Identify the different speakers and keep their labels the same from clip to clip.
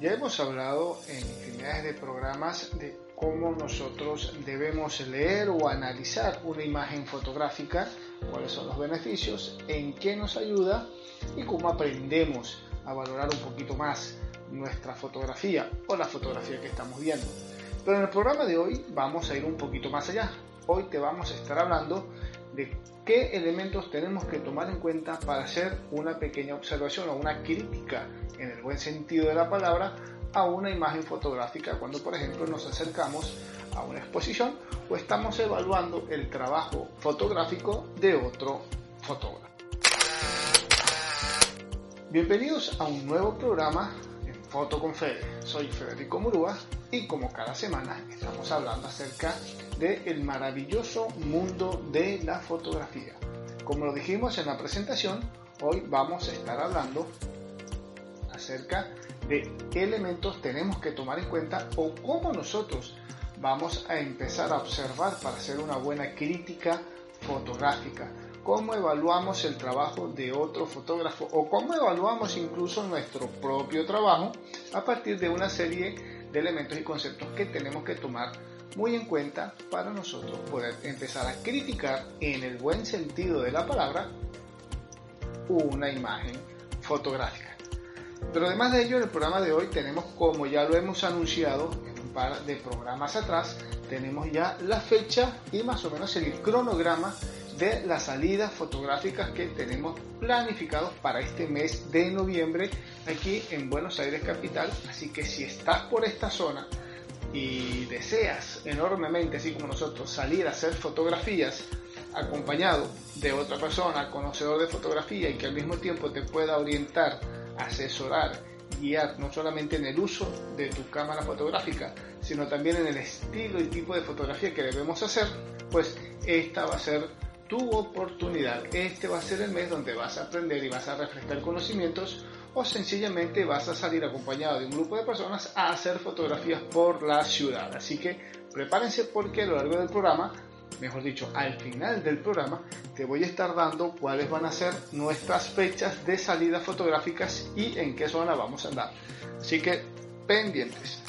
Speaker 1: Ya hemos hablado en infinidades de programas de cómo nosotros debemos leer o analizar una imagen fotográfica, cuáles son los beneficios, en qué nos ayuda y cómo aprendemos a valorar un poquito más nuestra fotografía o la fotografía que estamos viendo. Pero en el programa de hoy vamos a ir un poquito más allá. Hoy te vamos a estar hablando de qué elementos tenemos que tomar en cuenta para hacer una pequeña observación o una crítica, en el buen sentido de la palabra, a una imagen fotográfica cuando, por ejemplo, nos acercamos a una exposición o estamos evaluando el trabajo fotográfico de otro fotógrafo. Bienvenidos a un nuevo programa en Foto con. Soy Federico Murúa y como cada semana estamos hablando acerca del maravilloso mundo de la fotografía. Como lo dijimos en la presentación, hoy vamos a estar hablando acerca de qué elementos tenemos que tomar en cuenta o cómo nosotros vamos a empezar a observar para hacer una buena crítica fotográfica, cómo evaluamos el trabajo de otro fotógrafo o cómo evaluamos incluso nuestro propio trabajo a partir de una serie de elementos y conceptos que tenemos que tomar muy en cuenta para nosotros poder empezar a criticar en el buen sentido de la palabra una imagen fotográfica. Pero además de ello, en el programa de hoy tenemos, como ya lo hemos anunciado en un par de programas atrás, tenemos ya la fecha y más o menos el cronograma de las salidas fotográficas que tenemos planificados para este mes de noviembre aquí en Buenos Aires capital. Así que si estás por esta zona y deseas enormemente, así como nosotros, salir a hacer fotografías acompañado de otra persona, conocedor de fotografía y que al mismo tiempo te pueda orientar asesorar, guiar no solamente en el uso de tu cámara fotográfica, sino también en el estilo y tipo de fotografía que debemos hacer, pues esta va a ser tu oportunidad. Este va a ser el mes donde vas a aprender y vas a refrescar conocimientos o sencillamente vas a salir acompañado de un grupo de personas a hacer fotografías por la ciudad. Así que prepárense porque a lo largo del programa mejor dicho, al final del programa, te voy a estar dando cuáles van a ser nuestras fechas de salidas fotográficas y en qué zona vamos a andar. Así que pendientes.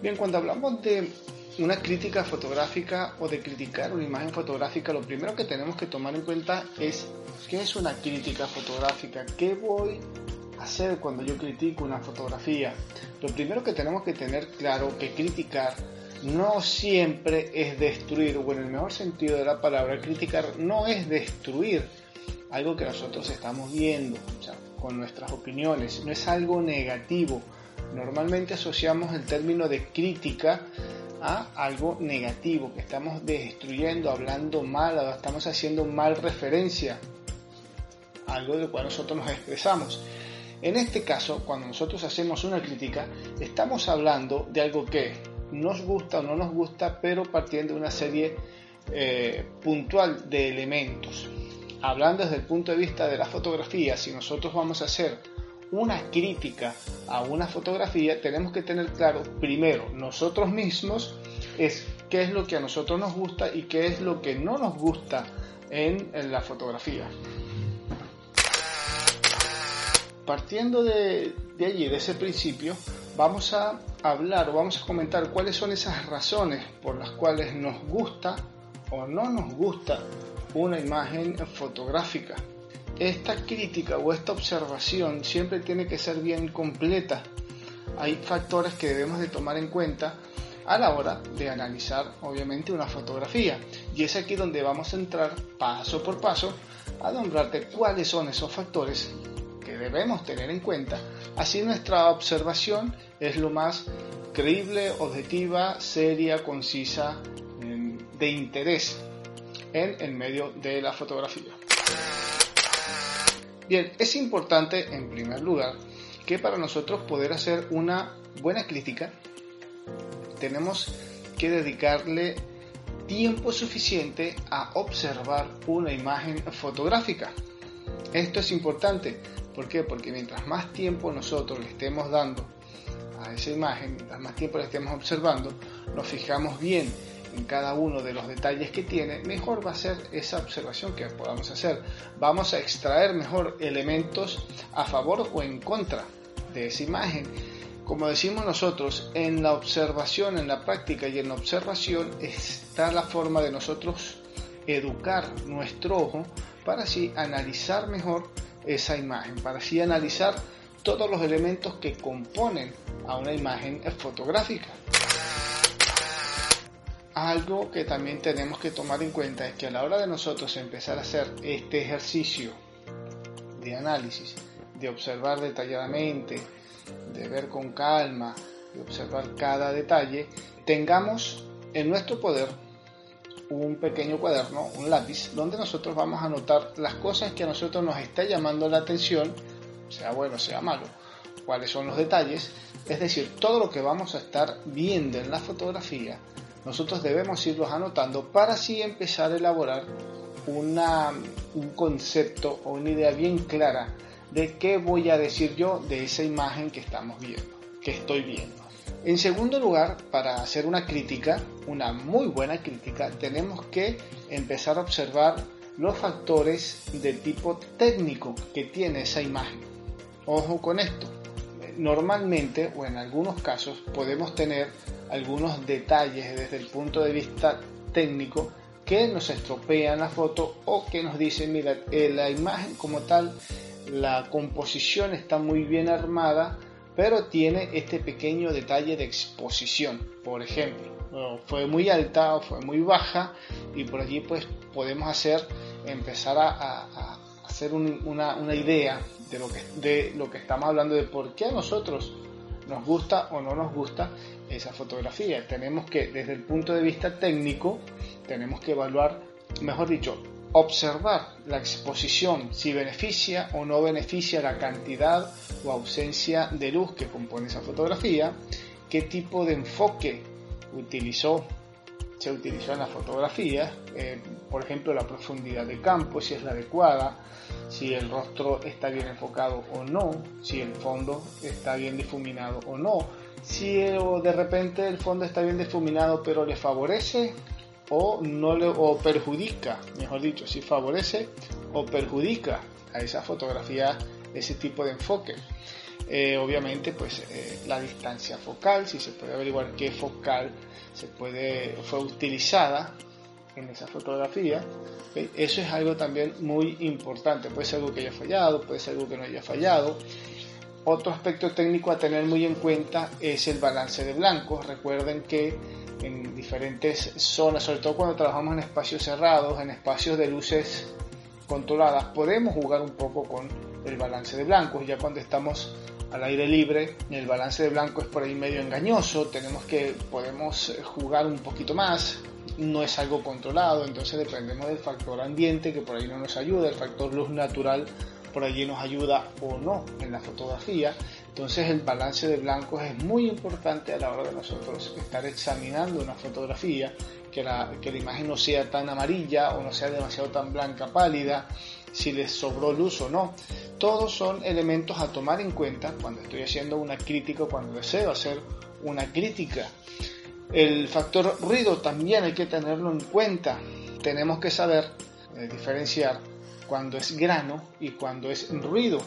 Speaker 1: Bien, cuando hablamos de una crítica fotográfica o de criticar una imagen fotográfica, lo primero que tenemos que tomar en cuenta es qué es una crítica fotográfica, qué voy a hacer cuando yo critico una fotografía. Lo primero que tenemos que tener claro que criticar no siempre es destruir, o en el mejor sentido de la palabra, criticar no es destruir algo que nosotros estamos viendo con nuestras opiniones, no es algo negativo. Normalmente asociamos el término de crítica a algo negativo, que estamos destruyendo, hablando mal, estamos haciendo mal referencia, algo de cual nosotros nos expresamos. En este caso, cuando nosotros hacemos una crítica, estamos hablando de algo que nos gusta o no nos gusta, pero partiendo de una serie eh, puntual de elementos. Hablando desde el punto de vista de la fotografía, si nosotros vamos a hacer una crítica a una fotografía, tenemos que tener claro primero nosotros mismos es qué es lo que a nosotros nos gusta y qué es lo que no nos gusta en, la fotografía. Partiendo de, de allí, de ese principio, vamos a hablar o vamos a comentar cuáles son esas razones por las cuales nos gusta o no nos gusta una imagen fotográfica. Esta crítica o esta observación siempre tiene que ser bien completa. Hay factores que debemos de tomar en cuenta a la hora de analizar obviamente una fotografía. Y es aquí donde vamos a entrar paso por paso a nombrarte cuáles son esos factores que debemos tener en cuenta. Así nuestra observación es lo más creíble, objetiva, seria, concisa, em, de interés en el medio de la fotografía. Bien, es importante en primer lugar que para nosotros poder hacer una buena crítica tenemos que dedicarle tiempo suficiente a observar una imagen fotográfica. Esto es importante ¿Por qué? Porque mientras más tiempo nosotros le estemos dando a esa imagen, mientras más tiempo la estemos observando, nos fijamos bien en cada uno de los detalles que tiene, mejor va a ser esa observación que podamos hacer. Vamos a extraer mejor elementos a favor o en contra de esa imagen. Como decimos nosotros, en la observación, en la práctica y en la observación está la forma de nosotros educar nuestro ojo para así analizar mejor esa imagen, para así analizar todos los elementos que componen a una imagen fotográfica. Algo que también tenemos que tomar en cuenta es que a la hora de nosotros empezar a hacer este ejercicio de análisis, de observar detalladamente, de ver con calma, de observar cada detalle, tengamos en nuestro poder un pequeño cuaderno, un lápiz, donde nosotros vamos a anotar las cosas que a nosotros nos está llamando la atención, sea bueno, sea malo, cuáles son los detalles, es decir, todo lo que vamos a estar viendo en la fotografía, nosotros debemos irlos anotando para así empezar a elaborar una, un concepto o una idea bien clara de qué voy a decir yo de esa imagen que estamos viendo, que estoy viendo. En segundo lugar, para hacer una crítica, una muy buena crítica, tenemos que empezar a observar los factores de tipo técnico que tiene esa imagen. Ojo con esto. Normalmente o en algunos casos podemos tener algunos detalles desde el punto de vista técnico que nos estropean la foto o que nos dicen, mira, eh, la imagen como tal, la composición está muy bien armada, pero tiene este pequeño detalle de exposición. Por ejemplo, fue muy alta o fue muy baja y por allí pues podemos hacer, empezar a, hacer una, idea de lo, que, de lo que estamos hablando, de por qué a nosotros nos gusta o no nos gusta esa fotografía. Tenemos que, desde el punto de vista técnico, tenemos que evaluar, mejor dicho, observar la exposición, si beneficia o no beneficia la cantidad o ausencia de luz que compone esa fotografía, qué tipo de enfoque utilizó, se utilizó en la fotografía, eh, por ejemplo la profundidad de campo, si es la adecuada, si el rostro está bien enfocado o no, si el fondo está bien difuminado o no, si de repente el fondo está bien difuminado pero le favorece o, no le, o perjudica, mejor dicho, si favorece o perjudica a esa fotografía ese tipo de enfoque. Eh, obviamente, pues eh, la distancia focal, si se puede averiguar qué focal se puede, fue utilizada en esa fotografía. Eso es algo también muy importante. Puede ser algo que haya fallado, puede ser algo que no haya fallado. Otro aspecto técnico a tener muy en cuenta es el balance de blancos. Recuerden que en diferentes zonas, sobre todo cuando trabajamos en espacios cerrados, en espacios de luces controladas, podemos jugar un poco con el balance de blancos. Ya cuando estamos al aire libre, el balance de blanco es por ahí medio engañoso, tenemos que, podemos jugar un poquito más, no es algo controlado, entonces dependemos del factor ambiente que por ahí no nos ayuda, el factor luz natural por allí nos ayuda o no en la fotografía. Entonces el balance de blancos es muy importante a la hora de nosotros estar examinando una fotografía, que la, que la imagen no sea tan amarilla o no sea demasiado tan blanca pálida, si les sobró luz o no. Todos son elementos a tomar en cuenta cuando estoy haciendo una crítica, cuando deseo hacer una crítica. El factor ruido también hay que tenerlo en cuenta. Tenemos que saber eh, diferenciar cuando es grano y cuando es ruido.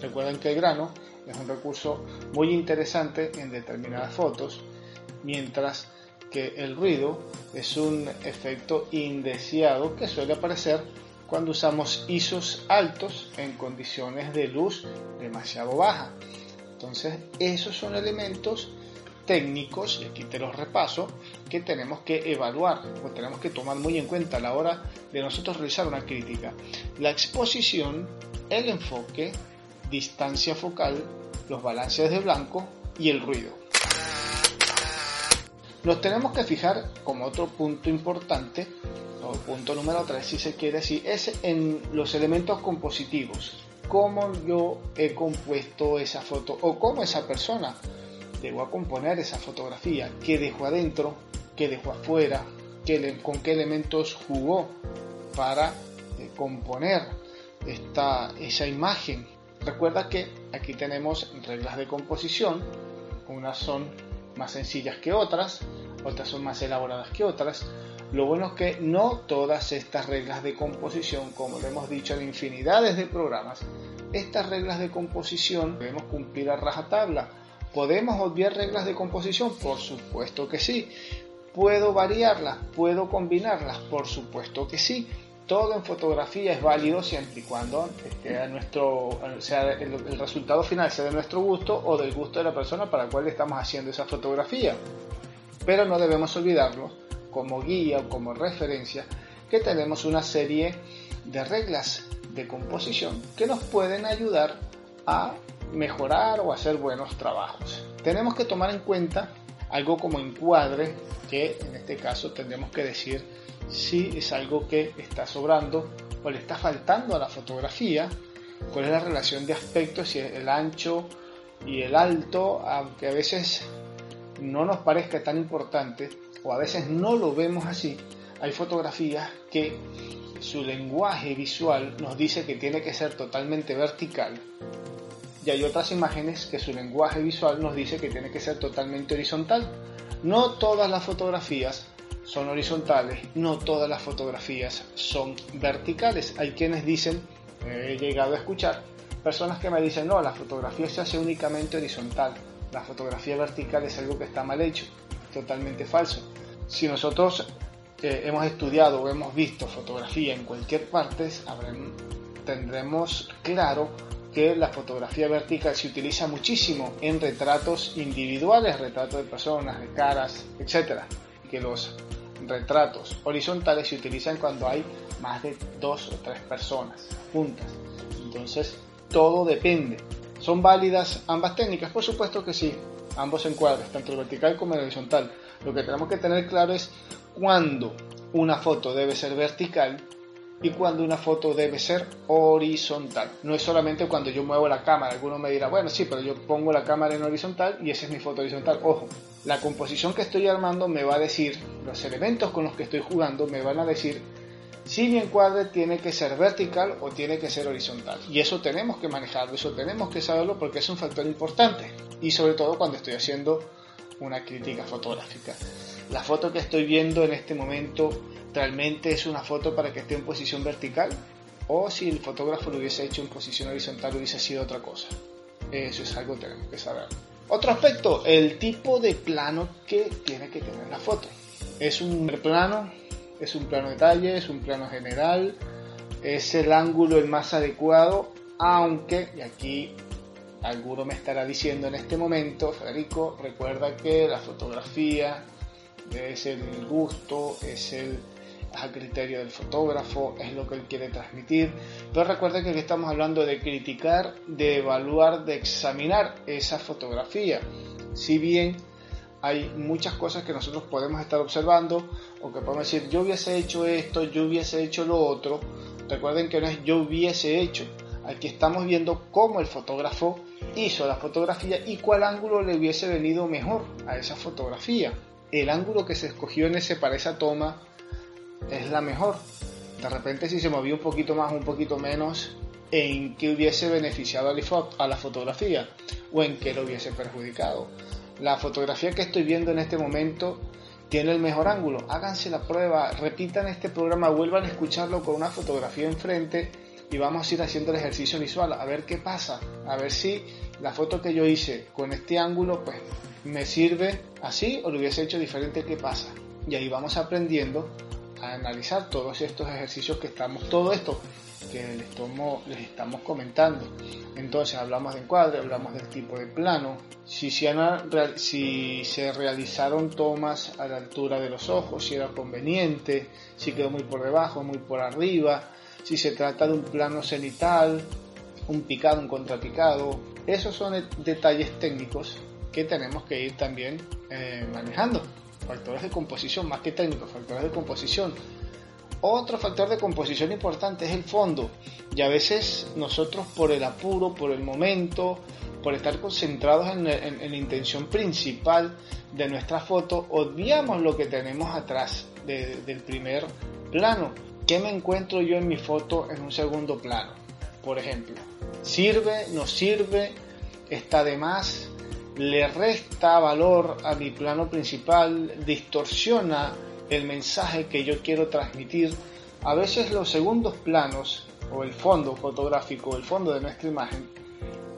Speaker 1: Recuerden que el grano es un recurso muy interesante en determinadas fotos, mientras que el ruido es un efecto indeseado que suele aparecer cuando usamos ISOs altos en condiciones de luz demasiado baja. Entonces, esos son elementos técnicos, y aquí te los repaso, que tenemos que evaluar o tenemos que tomar muy en cuenta a la hora de nosotros realizar una crítica. La exposición, el enfoque, distancia focal, los balances de blanco y el ruido. Nos tenemos que fijar como otro punto importante, o punto número 3 si se quiere decir, es en los elementos compositivos. Cómo yo he compuesto esa foto o cómo esa persona llegó a componer esa fotografía, qué dejó adentro, qué dejó afuera, con qué elementos jugó para eh, componer esta, esa imagen. Recuerda que aquí tenemos reglas de composición, unas son más sencillas que otras, otras son más elaboradas que otras. Lo bueno es que no todas estas reglas de composición, como lo hemos dicho en infinidades de programas, estas reglas de composición debemos cumplir a rajatabla. ¿Podemos obviar reglas de composición? Por supuesto que sí. ¿Puedo variarlas? ¿Puedo combinarlas? Por supuesto que sí. Todo en fotografía es válido siempre y cuando nuestro, sea el, resultado final sea de nuestro gusto o del gusto de la persona para la cual estamos haciendo esa fotografía. Pero no debemos olvidarlo como guía o como referencia que tenemos una serie de reglas de composición que nos pueden ayudar a mejorar o hacer buenos trabajos. Tenemos que tomar en cuenta algo como encuadre, que en este caso tendremos que decir si es algo que está sobrando o le está faltando a la fotografía, cuál es la relación de aspectos, si el ancho y el alto, aunque a veces no nos parezca tan importante o a veces no lo vemos así, hay fotografías que su lenguaje visual nos dice que tiene que ser totalmente vertical y hay otras imágenes que su lenguaje visual nos dice que tiene que ser totalmente horizontal. No todas las fotografías son horizontales, no todas las fotografías son verticales. Hay quienes dicen, he llegado a escuchar, personas que me dicen, no, la fotografía se hace únicamente horizontal, la fotografía vertical es algo que está mal hecho, totalmente falso. Si nosotros eh, hemos estudiado o hemos visto fotografía en cualquier parte, tendremos claro que la fotografía vertical se utiliza muchísimo en retratos individuales, retratos de personas, de caras, etc. Que los retratos horizontales se utilizan cuando hay más de dos o tres personas juntas. Entonces, todo depende. ¿Son válidas ambas técnicas? Por supuesto que sí, ambos encuadres, tanto el vertical como el horizontal. Lo que tenemos que tener claro es cuándo una foto debe ser vertical y cuando una foto debe ser horizontal. No es solamente cuando yo muevo la cámara. Alguno me dirá, bueno, sí, pero yo pongo la cámara en horizontal y esa es mi foto horizontal. Ojo, la composición que estoy armando me va a decir, los elementos con los que estoy jugando me van a decir si mi encuadre tiene que ser vertical o tiene que ser horizontal. Y eso tenemos que manejarlo, eso tenemos que saberlo porque es un factor importante. Y sobre todo cuando estoy haciendo una crítica fotográfica. La foto que estoy viendo en este momento realmente es una foto para que esté en posición vertical o si el fotógrafo lo hubiese hecho en posición horizontal hubiese sido otra cosa. Eso es algo que tenemos que saber. Otro aspecto, el tipo de plano que tiene que tener la foto. Es un plano, es un plano detalle, es un plano general, es el ángulo el más adecuado, aunque, y aquí alguno me estará diciendo en este momento, Federico, recuerda que la fotografía es el gusto, es el a criterio del fotógrafo, es lo que él quiere transmitir. Pero recuerden que aquí estamos hablando de criticar, de evaluar, de examinar esa fotografía. Si bien hay muchas cosas que nosotros podemos estar observando o que podemos decir yo hubiese hecho esto, yo hubiese hecho lo otro. Recuerden que no es yo hubiese hecho. Aquí estamos viendo cómo el fotógrafo hizo la fotografía y cuál ángulo le hubiese venido mejor a esa fotografía. El ángulo que se escogió en ese para esa toma es la mejor. De repente si se movió un poquito más un poquito menos, en qué hubiese beneficiado a la fotografía o en qué lo hubiese perjudicado. La fotografía que estoy viendo en este momento tiene el mejor ángulo. Háganse la prueba, repitan este programa, vuelvan a escucharlo con una fotografía enfrente y vamos a ir haciendo el ejercicio visual a ver qué pasa, a ver si la foto que yo hice con este ángulo pues me sirve así o lo hubiese hecho diferente, qué pasa. Y ahí vamos aprendiendo a analizar todos estos ejercicios que estamos, todo esto que les, tomo, les estamos comentando. Entonces hablamos de encuadre, hablamos del tipo de plano, si se, si se realizaron tomas a la altura de los ojos, si era conveniente, si quedó muy por debajo, muy por arriba, si se trata de un plano cenital, un picado, un contrapicado. Esos son detalles técnicos que tenemos que ir también eh, manejando factores de composición, más que técnicos, factores de composición. Otro factor de composición importante es el fondo. Y a veces nosotros por el apuro, por el momento, por estar concentrados en, la intención principal de nuestra foto, obviamos lo que tenemos atrás del primer plano. ¿Qué me encuentro yo en mi foto en un segundo plano? Por ejemplo, ¿sirve? ¿No sirve? ¿Está de más? Le resta valor a mi plano principal, distorsiona el mensaje que yo quiero transmitir. A veces los segundos planos o el fondo fotográfico, el fondo de nuestra imagen,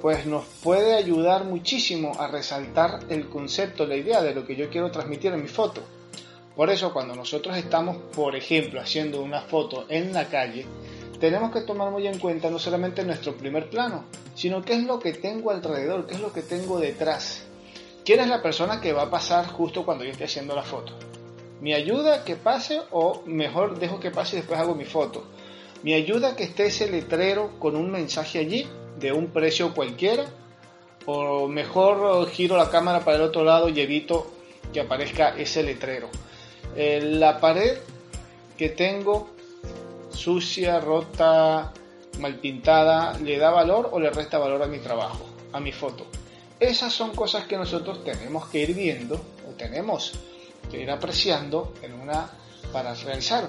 Speaker 1: pues nos puede ayudar muchísimo a resaltar el concepto, la idea de lo que yo quiero transmitir en mi foto. Por eso cuando nosotros estamos, por ejemplo, haciendo una foto en la calle, tenemos que tomar muy en cuenta no solamente nuestro primer plano, sino qué es lo que tengo alrededor, qué es lo que tengo detrás. ¿Quién es la persona que va a pasar justo cuando yo esté haciendo la foto? ¿Me ayuda que pase o mejor dejo que pase y después hago mi foto? ¿Me ayuda que esté ese letrero con un mensaje allí de un precio cualquiera? ¿O mejor giro la cámara para el otro lado y evito que aparezca ese letrero? Eh, la pared que tengo sucia, rota, mal pintada, ¿le da valor o le resta valor a mi trabajo, a mi foto? Esas son cosas que nosotros tenemos que ir viendo o tenemos que ir apreciando para realizar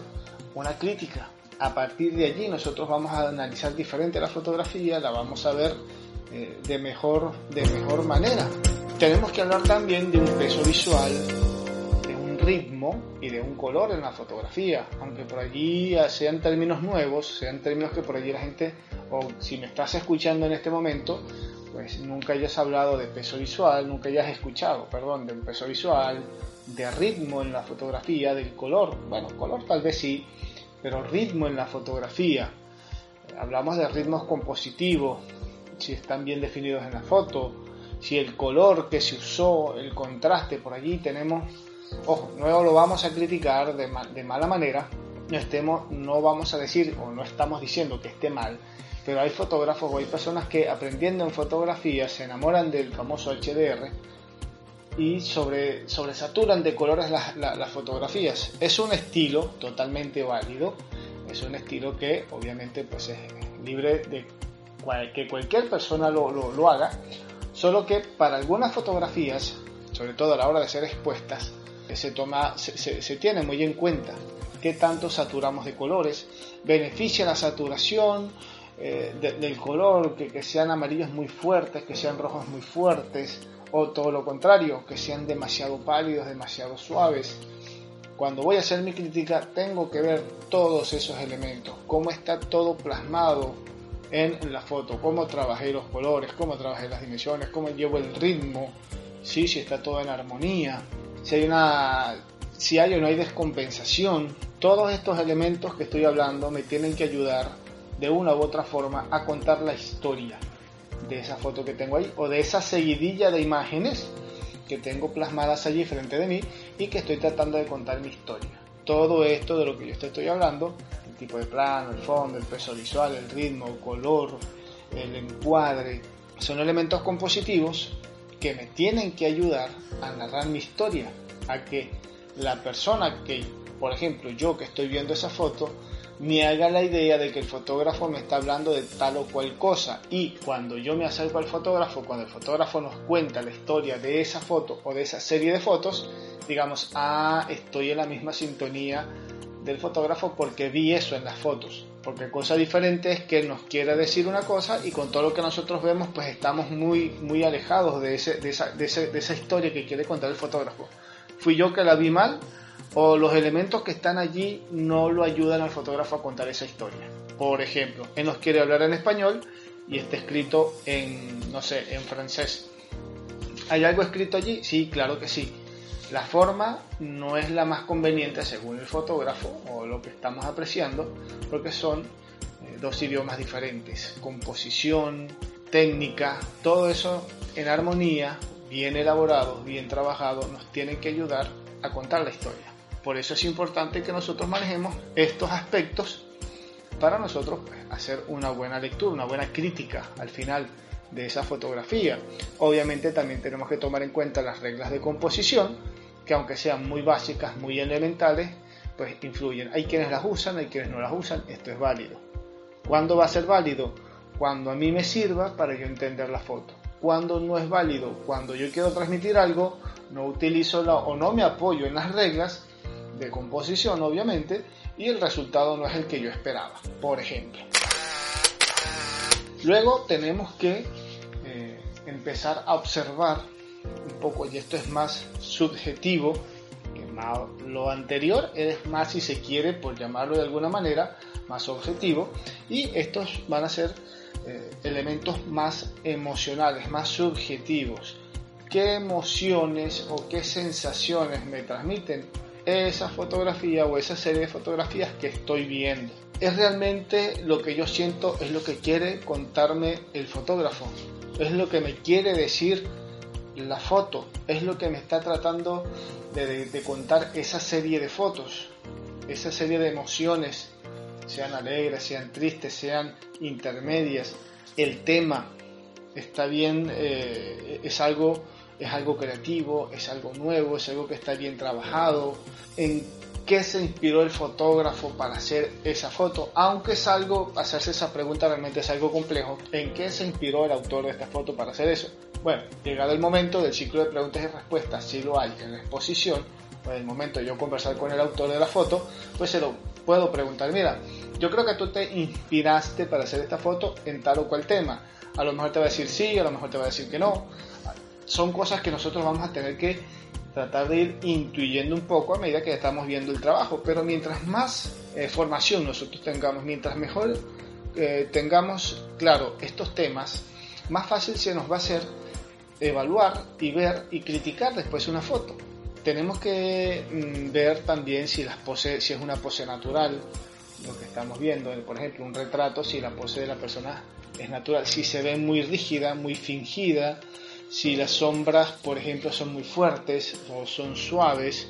Speaker 1: una crítica. A partir de allí nosotros vamos a analizar diferente la fotografía, la vamos a ver eh, de, mejor, de mejor manera. Tenemos que hablar también de un peso visual, ritmo y de un color en la fotografía, aunque por allí sean términos nuevos, sean términos que por allí la gente, o si me estás escuchando en este momento, pues nunca hayas hablado de peso visual, nunca hayas escuchado, perdón, de un peso visual, de ritmo en la fotografía, del color. Bueno, color tal vez sí, pero ritmo en la fotografía. Hablamos de ritmos compositivos, si están bien definidos en la foto, si el color que se usó, el contraste, por allí tenemos, ojo, no lo vamos a criticar de, mala manera, no, estemos, no vamos a decir o no estamos diciendo que esté mal, pero hay fotógrafos o hay personas que aprendiendo en fotografía se enamoran del famoso HDR y sobre, sobresaturan de colores las, fotografías. Es un estilo totalmente válido, es un estilo que obviamente pues es libre de que cualquier persona lo, haga, solo que para algunas fotografías, sobre todo a la hora de ser expuestas, se, tiene muy en cuenta qué tanto saturamos de colores, beneficia la saturación, eh, del color, que, que, sean amarillos muy fuertes, que sean rojos muy fuertes, o todo lo contrario, que sean demasiado pálidos, demasiado suaves. Cuando voy a hacer mi crítica tengo que ver todos esos elementos, cómo está todo plasmado en la foto, cómo trabajé los colores, cómo trabajé las dimensiones, cómo llevo el ritmo, ¿sí? si está todo en armonía, si hay, una, si hay o no hay descompensación. Todos estos elementos que estoy hablando me tienen que ayudar de una u otra forma a contar la historia de esa foto que tengo ahí o de esa seguidilla de imágenes que tengo plasmadas allí frente de mí y que estoy tratando de contar mi historia. Todo esto de lo que yo estoy hablando, el tipo de plano, el fondo, el peso visual, el ritmo, el color, el encuadre, son elementos compositivos que me tienen que ayudar a narrar mi historia, a que la persona que, por ejemplo, yo que estoy viendo esa foto, me haga la idea de que el fotógrafo me está hablando de tal o cual cosa y cuando yo me acerco al fotógrafo, cuando el fotógrafo nos cuenta la historia de esa foto o de esa serie de fotos, digamos, ah, estoy en la misma sintonía del fotógrafo porque vi eso en las fotos. Porque cosa diferente es que nos quiera decir una cosa y con todo lo que nosotros vemos pues estamos muy, muy alejados de, ese, de, esa, de, ese, de esa historia que quiere contar el fotógrafo. Fui yo que la vi mal o los elementos que están allí no lo ayudan al fotógrafo a contar esa historia. Por ejemplo, él nos quiere hablar en español y está escrito en, no sé, en francés. ¿Hay algo escrito allí? Sí, claro que sí. La forma no es la más conveniente según el fotógrafo o lo que estamos apreciando, porque son eh, dos idiomas diferentes. Composición, técnica, todo eso en armonía, bien elaborado, bien trabajado, nos tiene que ayudar a contar la historia. Por eso es importante que nosotros manejemos estos aspectos para nosotros pues, hacer una buena lectura, una buena crítica al final de esa fotografía. Obviamente también tenemos que tomar en cuenta las reglas de composición, que aunque sean muy básicas, muy elementales, pues influyen. Hay quienes las usan, hay quienes no las usan, esto es válido. ¿Cuándo va a ser válido? Cuando a mí me sirva para yo entender la foto. Cuando no es válido, cuando yo quiero transmitir algo, no utilizo la, o no me apoyo en las reglas de composición, obviamente, y el resultado no es el que yo esperaba, por ejemplo. Luego tenemos que eh, empezar a observar un poco, y esto es más subjetivo, A lo anterior es más, si se quiere, por llamarlo de alguna manera, más objetivo. Y estos van a ser eh, elementos más emocionales, más subjetivos. ¿Qué emociones o qué sensaciones me transmiten esa fotografía o esa serie de fotografías que estoy viendo? ¿Es realmente lo que yo siento, es lo que quiere contarme el fotógrafo? ¿Es lo que me quiere decir la foto? ¿Es lo que me está tratando de, contar esa serie de fotos? Esa serie de emociones sean alegres, sean tristes, sean intermedias. El tema está bien, eh, es, algo, es algo creativo, es algo nuevo, es algo que está bien trabajado. ¿En qué se inspiró el fotógrafo para hacer esa foto? Aunque es algo, hacerse esa pregunta realmente es algo complejo. ¿En qué se inspiró el autor de esta foto para hacer eso? Bueno, llegado el momento del ciclo de preguntas y respuestas, si lo hay en la exposición, en el momento de yo conversar con el autor de la foto, pues se lo puedo preguntar, mira, yo creo que tú te inspiraste para hacer esta foto en tal o cual tema. A lo mejor te va a decir sí, a lo mejor te va a decir que no. Son cosas que nosotros vamos a tener que tratar de ir intuyendo un poco a medida que estamos viendo el trabajo. Pero mientras más eh, formación nosotros tengamos, mientras mejor eh, tengamos claro estos temas, más fácil se nos va a hacer evaluar y ver y criticar después una foto. Tenemos que mm, ver también si, las pose, si es una pose natural, lo que estamos viendo, por ejemplo, un retrato, si la pose de la persona es natural, si se ve muy rígida, muy fingida, si las sombras, por ejemplo, son muy fuertes o son suaves,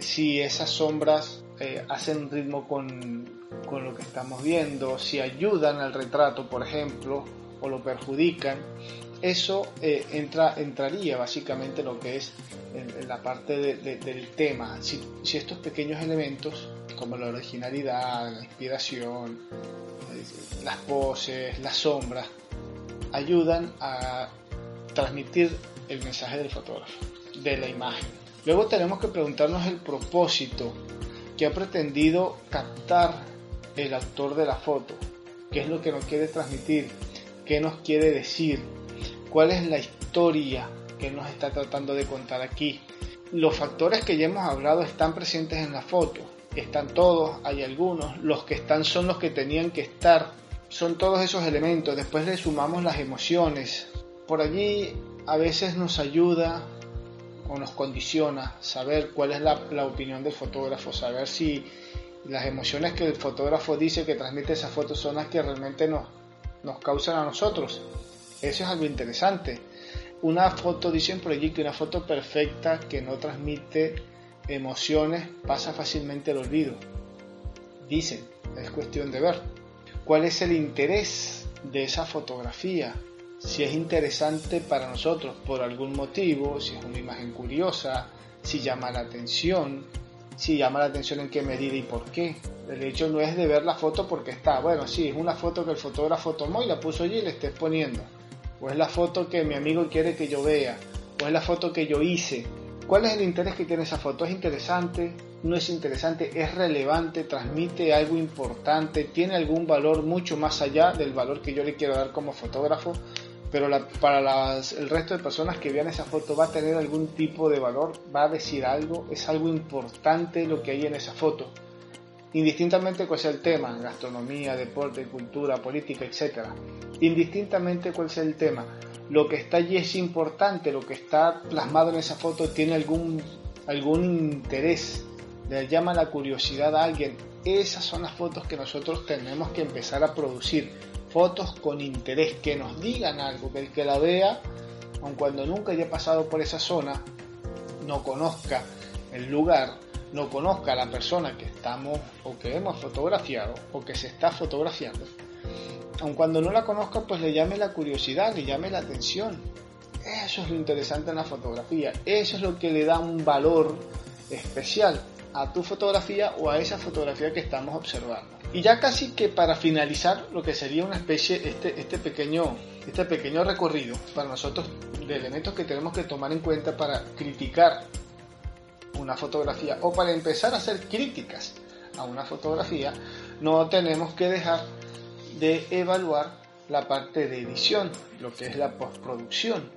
Speaker 1: si esas sombras eh, hacen ritmo con, con lo que estamos viendo, si ayudan al retrato, por ejemplo, o lo perjudican, eso eh, entra, entraría básicamente lo que es en, la parte del tema. Si, si, estos pequeños elementos como la originalidad, la inspiración, eh, las poses, las sombras, ayudan a transmitir el mensaje del fotógrafo, de la imagen. Luego tenemos que preguntarnos el propósito que ha pretendido captar el autor de la foto, qué es lo que nos quiere transmitir, qué nos quiere decir, cuál es la historia que nos está tratando de contar aquí. Los factores que ya hemos hablado están presentes en la foto, están todos, hay algunos, los que están son los que tenían que estar, son todos esos elementos, después le sumamos las emociones. Por allí a veces nos ayuda o nos condiciona saber cuál es la, opinión del fotógrafo, saber si las emociones que el fotógrafo dice que transmite esa foto son las que realmente nos, nos causan a nosotros. Eso es algo interesante. Una foto, dicen por allí que una foto perfecta que no transmite emociones pasa fácilmente el olvido. Dicen, es cuestión de ver. ¿Cuál es el interés de esa fotografía? Si es interesante para nosotros por algún motivo, si es una imagen curiosa, si llama la atención, si llama la atención en qué medida y por qué. El hecho no es de ver la foto porque está, bueno, sí, es una foto que el fotógrafo tomó y la puso allí y la esté poniendo. O es la foto que mi amigo quiere que yo vea. O es la foto que yo hice. ¿Cuál es el interés que tiene esa foto? ¿Es interesante? ¿No es interesante? ¿Es relevante? ¿Transmite algo importante? ¿Tiene algún valor mucho más allá del valor que yo le quiero dar como fotógrafo? Pero para el resto de personas que vean esa foto va a tener algún tipo de valor, va a decir algo, es algo importante lo que hay en esa foto. Indistintamente cuál sea el tema, gastronomía, deporte, cultura, política, etc. Indistintamente cuál sea el tema, lo que está allí es importante, lo que está plasmado en esa foto tiene algún, algún interés, le llama la curiosidad a alguien. Esas son las fotos que nosotros tenemos que empezar a producir. Fotos con interés, que nos digan algo, que el que la vea, aun cuando nunca haya pasado por esa zona, no conozca el lugar, no conozca a la persona que estamos o que hemos fotografiado o que se está fotografiando, aun cuando no la conozca, pues le llame la curiosidad, le llame la atención. Eso es lo interesante en la fotografía, eso es lo que le da un valor especial a tu fotografía o a esa fotografía que estamos observando. Y ya casi que para finalizar lo que sería una especie, este, este, pequeño, este pequeño recorrido para nosotros de elementos que tenemos que tomar en cuenta para criticar una fotografía o para empezar a hacer críticas a una fotografía, no tenemos que dejar de evaluar la parte de edición, lo que es la postproducción.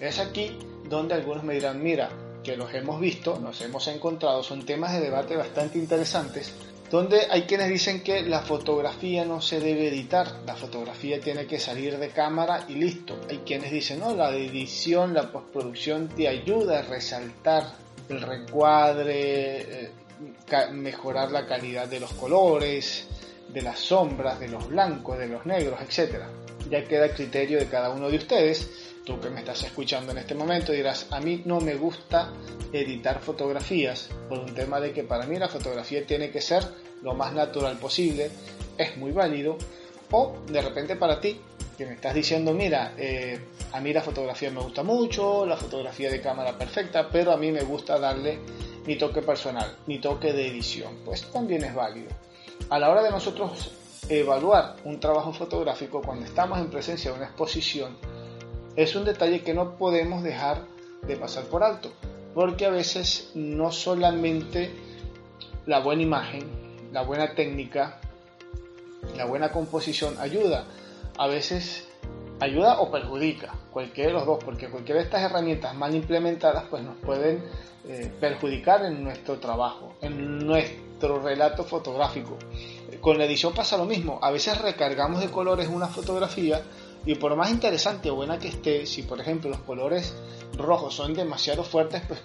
Speaker 1: Es aquí donde algunos me dirán, mira, que los hemos visto, nos hemos encontrado, son temas de debate bastante interesantes, donde hay quienes dicen que la fotografía no se debe editar, la fotografía tiene que salir de cámara y listo. Hay quienes dicen, no, la edición, la postproducción te ayuda a resaltar el recuadre, eh, mejorar la calidad de los colores, de las sombras, de los blancos, de los negros, etc. Ya queda a criterio de cada uno de ustedes. Tú que me estás escuchando en este momento dirás, a mí no me gusta editar fotografías por un tema de que para mí la fotografía tiene que ser lo más natural posible, es muy válido. O de repente para ti, que me estás diciendo, mira, eh, a mí la fotografía me gusta mucho, la fotografía de cámara perfecta, pero a mí me gusta darle mi toque personal, mi toque de edición, pues también es válido. A la hora de nosotros evaluar un trabajo fotográfico cuando estamos en presencia de una exposición, es un detalle que no podemos dejar de pasar por alto, porque a veces no solamente la buena imagen, la buena técnica, la buena composición ayuda, a veces ayuda o perjudica, cualquiera de los dos, porque cualquiera de estas herramientas mal implementadas pues nos pueden eh, perjudicar en nuestro trabajo, en nuestro relato fotográfico. Con la edición pasa lo mismo, a veces recargamos de colores una fotografía y por más interesante o buena que esté, si por ejemplo los colores rojos son demasiado fuertes, pues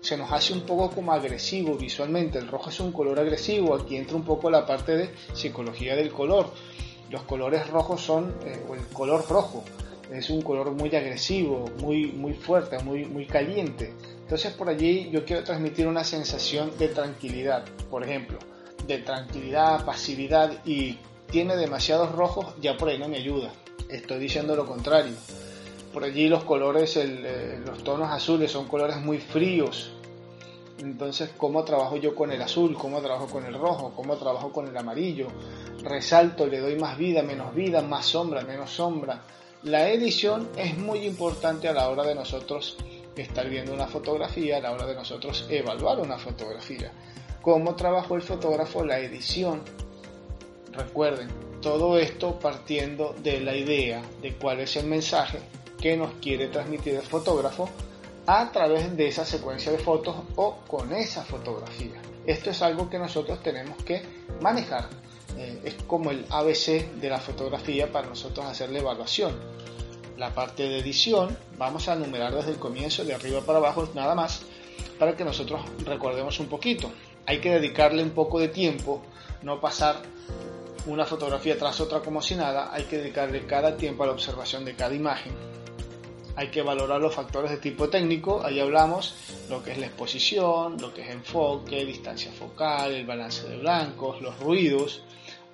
Speaker 1: se nos hace un poco como agresivo visualmente. El rojo es un color agresivo, aquí entra un poco la parte de psicología del color los colores rojos son, eh, o el color rojo, es un color muy agresivo, muy, muy fuerte, muy, muy caliente. Entonces por allí yo quiero transmitir una sensación de tranquilidad, por ejemplo, de tranquilidad, pasividad y tiene demasiados rojos, ya por ahí no me ayuda. Estoy diciendo lo contrario. Por allí los colores, eh, los tonos azules son colores muy fríos, entonces, ¿cómo trabajo yo con el azul? ¿Cómo trabajo con el rojo? ¿Cómo trabajo con el amarillo? Resalto, le doy más vida, menos vida, más sombra, menos sombra. La edición es muy importante a la hora de nosotros estar viendo una fotografía, a la hora de nosotros evaluar una fotografía. ¿Cómo trabajó el fotógrafo la edición? Recuerden, todo esto partiendo de la idea de cuál es el mensaje que nos quiere transmitir el fotógrafo a través de esa secuencia de fotos o con esa fotografía. Esto es algo que nosotros tenemos que manejar. Eh, es como el ABC de la fotografía para nosotros hacer la evaluación. La parte de edición vamos a numerar desde el comienzo, de arriba para abajo, nada más, para que nosotros recordemos un poquito. Hay que dedicarle un poco de tiempo, no pasar una fotografía tras otra como si nada, hay que dedicarle cada tiempo a la observación de cada imagen. Hay que valorar los factores de tipo técnico, ahí hablamos lo que es la exposición, lo que es enfoque, distancia focal, el balance de blancos, los ruidos,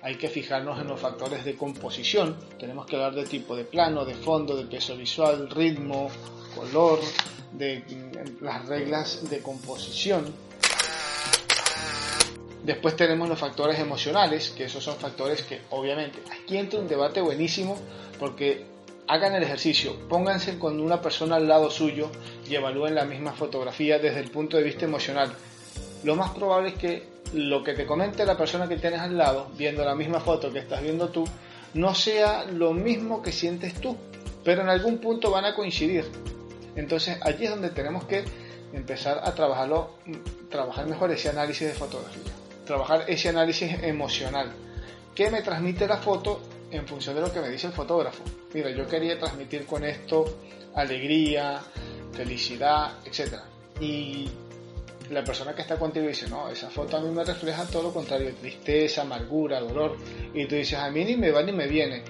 Speaker 1: hay que fijarnos en los factores de composición, tenemos que hablar de tipo de plano, de fondo, de peso visual, ritmo, color, de mm, las reglas de composición. Después tenemos los factores emocionales, que esos son factores que obviamente aquí entra un debate buenísimo porque hagan el ejercicio, pónganse con una persona al lado suyo y evalúen la misma fotografía desde el punto de vista emocional. Lo más probable es que lo que te comente la persona que tienes al lado, viendo la misma foto que estás viendo tú, no sea lo mismo que sientes tú, pero en algún punto van a coincidir. Entonces allí es donde tenemos que empezar a trabajar mejor ese análisis de fotografía, trabajar ese análisis emocional. ¿Qué me transmite la foto en función de lo que me dice el fotógrafo. Mira, yo quería transmitir con esto alegría, felicidad, etc. Y la persona que está contigo dice, no, esa foto a mí me refleja todo lo contrario, tristeza, amargura, dolor. Y tú dices, a mí ni me va ni me viene.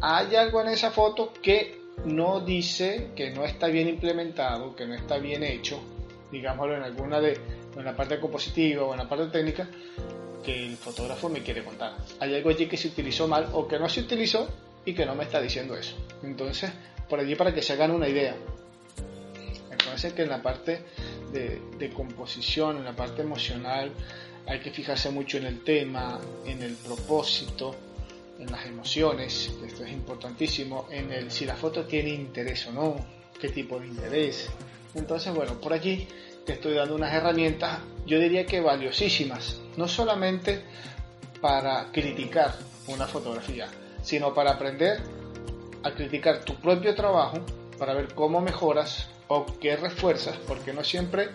Speaker 1: Hay algo en esa foto que no dice, que no está bien implementado, que no está bien hecho, digámoslo en alguna de, en la parte compositiva o en la parte técnica, que el fotógrafo me quiere contar. Hay algo allí que se utilizó mal o que no se utilizó y que no me está diciendo eso. Entonces, por allí para que se hagan una idea. Entonces, que en la parte de, de composición, en la parte emocional, hay que fijarse mucho en el tema, en el propósito, en las emociones, esto es importantísimo, en el si la foto tiene interés o no, qué tipo de interés. Entonces, bueno, por allí te estoy dando unas herramientas, yo diría que valiosísimas, no solamente para criticar una fotografía, sino para aprender a criticar tu propio trabajo para ver cómo mejoras o qué refuerzas, porque no siempre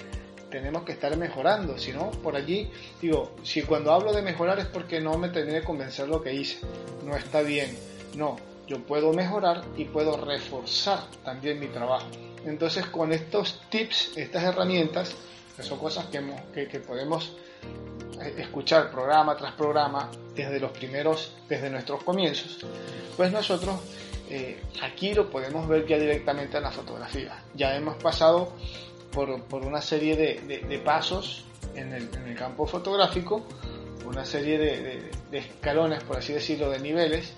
Speaker 1: tenemos que estar mejorando, sino por allí, digo, si cuando hablo de mejorar es porque no me terminé de convencer lo que hice, no está bien, no, yo puedo mejorar y puedo reforzar también mi trabajo. Entonces con estos tips, estas herramientas, que son cosas que, podemos eh, escuchar programa tras programa desde los primeros, desde nuestros comienzos, pues nosotros eh, aquí lo podemos ver ya directamente en la fotografía. Ya hemos pasado por, una serie de, pasos en el, campo fotográfico, una serie de, escalones, por así decirlo, de niveles,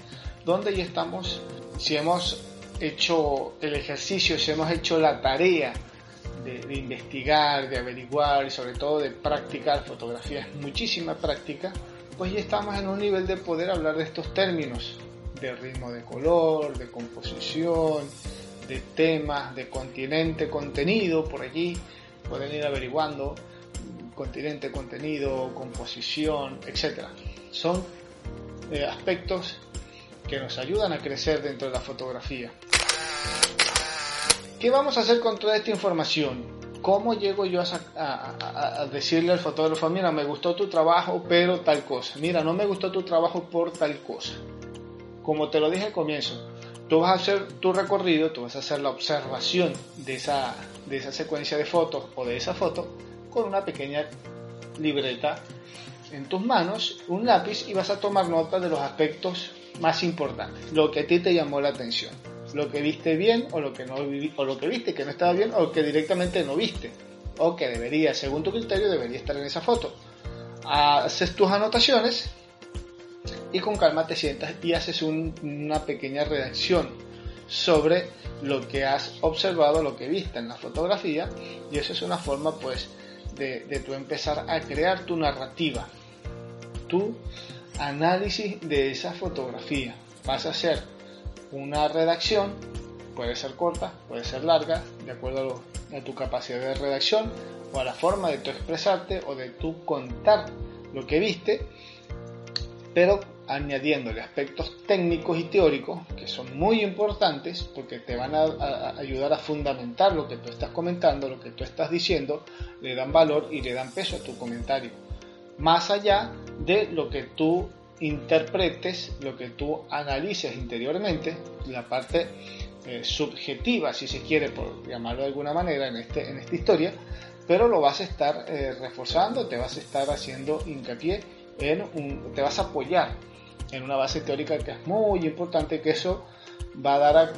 Speaker 1: donde ya estamos, si hemos hecho el ejercicio, si hemos hecho la tarea de, investigar, de averiguar y sobre todo de practicar. Fotografía, muchísima práctica, pues ya estamos en un nivel de poder hablar de estos términos, de ritmo de color, de composición, de temas, de continente, contenido, por allí pueden ir averiguando continente, contenido, composición, etc. Son eh, aspectos que nos ayudan a crecer dentro de la fotografía. ¿Qué vamos a hacer con toda esta información? ¿Cómo llego yo a, decirle al fotógrafo, mira, me gustó tu trabajo, pero tal cosa? Mira, no me gustó tu trabajo por tal cosa. Como te lo dije al comienzo, tú vas a hacer tu recorrido, tú vas a hacer la observación de esa, de esa secuencia de fotos o de esa foto con una pequeña libreta en tus manos, un lápiz y vas a tomar nota de los aspectos más importantes, lo que a ti te llamó la atención lo que viste bien o lo que no o lo que viste que no estaba bien o que directamente no viste o que debería, según tu criterio, debería estar en esa foto. Haces tus anotaciones y con calma te sientas y haces una pequeña redacción sobre lo que has observado, lo que viste en la fotografía y eso es una forma pues de, de tu empezar a crear tu narrativa, tu análisis de esa fotografía. Vas a hacer una redacción, puede ser corta, puede ser larga, de acuerdo a, tu capacidad de redacción o a la forma de tu expresarte o de tu contar lo que viste, pero añadiéndole aspectos técnicos y teóricos que son muy importantes porque te van a, ayudar a fundamentar lo que tú estás comentando, lo que tú estás diciendo, le dan valor y le dan peso a tu comentario. Más allá de lo que tú interpretes, lo que tú analices interiormente, la parte eh, subjetiva, si se quiere, por llamarlo de alguna manera, en, este, en esta historia, pero lo vas a estar eh, reforzando, te vas a estar haciendo hincapié en un, te vas a apoyar en una base teórica que es muy importante, que eso va a dar